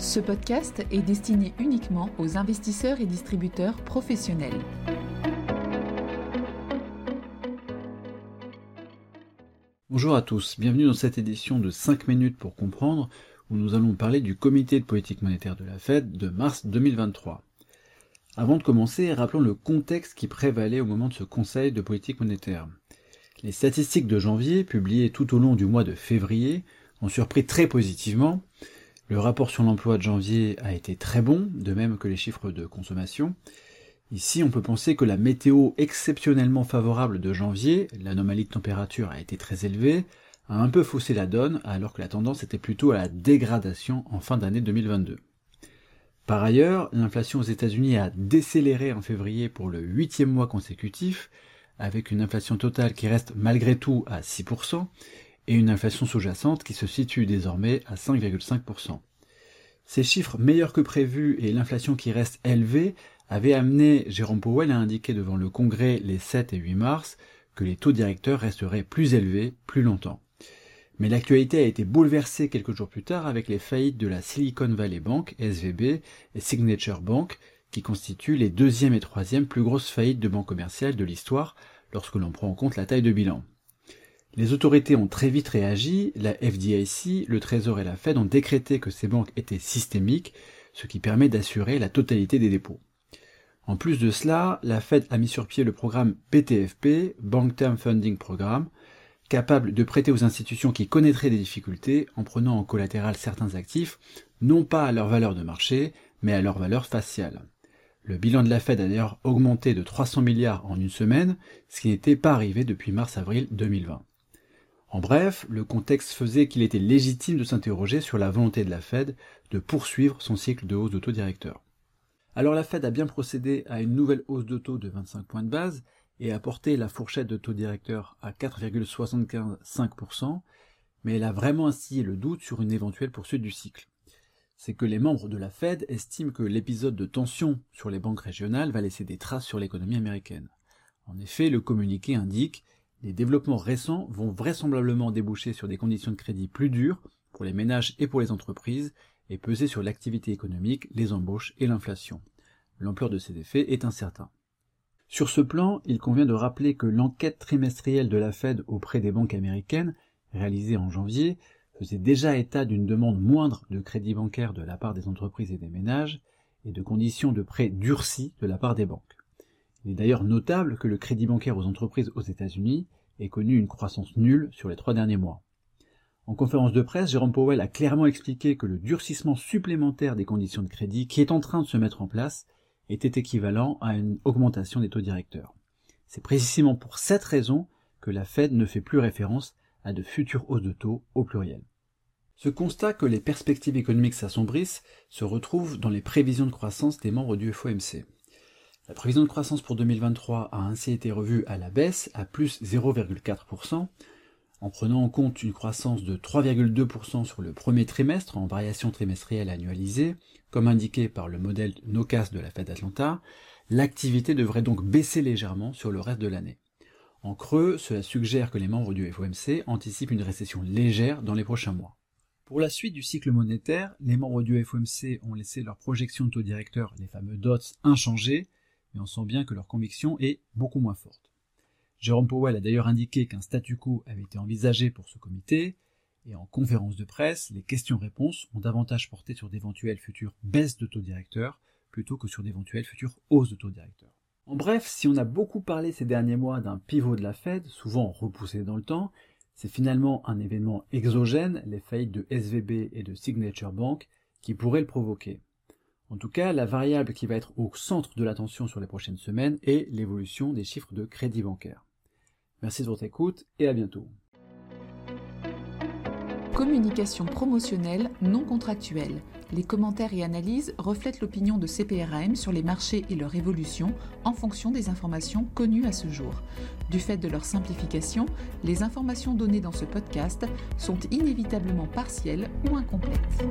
Ce podcast est destiné uniquement aux investisseurs et distributeurs professionnels. Bonjour à tous, bienvenue dans cette édition de 5 minutes pour comprendre où nous allons parler du comité de politique monétaire de la Fed de mars 2023. Avant de commencer, rappelons le contexte qui prévalait au moment de ce conseil de politique monétaire. Les statistiques de janvier, publiées tout au long du mois de février, ont surpris très positivement, le rapport sur l'emploi de janvier a été très bon, de même que les chiffres de consommation. Ici, on peut penser que la météo exceptionnellement favorable de janvier, l'anomalie de température a été très élevée, a un peu faussé la donne, alors que la tendance était plutôt à la dégradation en fin d'année 2022. Par ailleurs, l'inflation aux États-Unis a décéléré en février pour le huitième mois consécutif, avec une inflation totale qui reste malgré tout à 6%, et une inflation sous-jacente qui se situe désormais à 5,5%. Ces chiffres meilleurs que prévus et l'inflation qui reste élevée avaient amené Jérôme Powell à indiquer devant le Congrès les 7 et 8 mars que les taux directeurs resteraient plus élevés plus longtemps. Mais l'actualité a été bouleversée quelques jours plus tard avec les faillites de la Silicon Valley Bank, SVB, et Signature Bank, qui constituent les deuxième et troisième plus grosses faillites de banques commerciales de l'histoire lorsque l'on prend en compte la taille de bilan. Les autorités ont très vite réagi, la FDIC, le Trésor et la Fed ont décrété que ces banques étaient systémiques, ce qui permet d'assurer la totalité des dépôts. En plus de cela, la Fed a mis sur pied le programme PTFP, Bank Term Funding Program, capable de prêter aux institutions qui connaîtraient des difficultés en prenant en collatéral certains actifs, non pas à leur valeur de marché, mais à leur valeur faciale. Le bilan de la Fed a d'ailleurs augmenté de 300 milliards en une semaine, ce qui n'était pas arrivé depuis mars-avril 2020. En bref, le contexte faisait qu'il était légitime de s'interroger sur la volonté de la Fed de poursuivre son cycle de hausse de taux directeur. Alors la Fed a bien procédé à une nouvelle hausse de taux de 25 points de base et a porté la fourchette de taux directeur à 4,755%, mais elle a vraiment instillé le doute sur une éventuelle poursuite du cycle. C'est que les membres de la Fed estiment que l'épisode de tension sur les banques régionales va laisser des traces sur l'économie américaine. En effet, le communiqué indique les développements récents vont vraisemblablement déboucher sur des conditions de crédit plus dures pour les ménages et pour les entreprises et peser sur l'activité économique, les embauches et l'inflation. L'ampleur de ces effets est incertaine. Sur ce plan, il convient de rappeler que l'enquête trimestrielle de la Fed auprès des banques américaines, réalisée en janvier, faisait déjà état d'une demande moindre de crédit bancaire de la part des entreprises et des ménages et de conditions de prêt durcies de la part des banques. Il est d'ailleurs notable que le crédit bancaire aux entreprises aux États-Unis ait connu une croissance nulle sur les trois derniers mois. En conférence de presse, Jérôme Powell a clairement expliqué que le durcissement supplémentaire des conditions de crédit qui est en train de se mettre en place était équivalent à une augmentation des taux directeurs. C'est précisément pour cette raison que la Fed ne fait plus référence à de futures hausses de taux au pluriel. Ce constat que les perspectives économiques s'assombrissent se retrouve dans les prévisions de croissance des membres du FOMC. La prévision de croissance pour 2023 a ainsi été revue à la baisse à plus 0,4%, en prenant en compte une croissance de 3,2% sur le premier trimestre en variation trimestrielle annualisée, comme indiqué par le modèle NOCAS de la Fed Atlanta, l'activité devrait donc baisser légèrement sur le reste de l'année. En creux, cela suggère que les membres du FOMC anticipent une récession légère dans les prochains mois. Pour la suite du cycle monétaire, les membres du FOMC ont laissé leurs projections de taux directeurs, les fameux DOTS, inchangées, mais on sent bien que leur conviction est beaucoup moins forte. Jérôme Powell a d'ailleurs indiqué qu'un statu quo avait été envisagé pour ce comité, et en conférence de presse, les questions-réponses ont davantage porté sur d'éventuelles futures baisses de taux directeurs plutôt que sur d'éventuelles futures hausses de taux directeurs. En bref, si on a beaucoup parlé ces derniers mois d'un pivot de la Fed, souvent repoussé dans le temps, c'est finalement un événement exogène, les faillites de SVB et de Signature Bank, qui pourrait le provoquer. En tout cas, la variable qui va être au centre de l'attention sur les prochaines semaines est l'évolution des chiffres de crédit bancaire. Merci de votre écoute et à bientôt. Communication promotionnelle non contractuelle. Les commentaires et analyses reflètent l'opinion de CPRAM sur les marchés et leur évolution en fonction des informations connues à ce jour. Du fait de leur simplification, les informations données dans ce podcast sont inévitablement partielles ou incomplètes.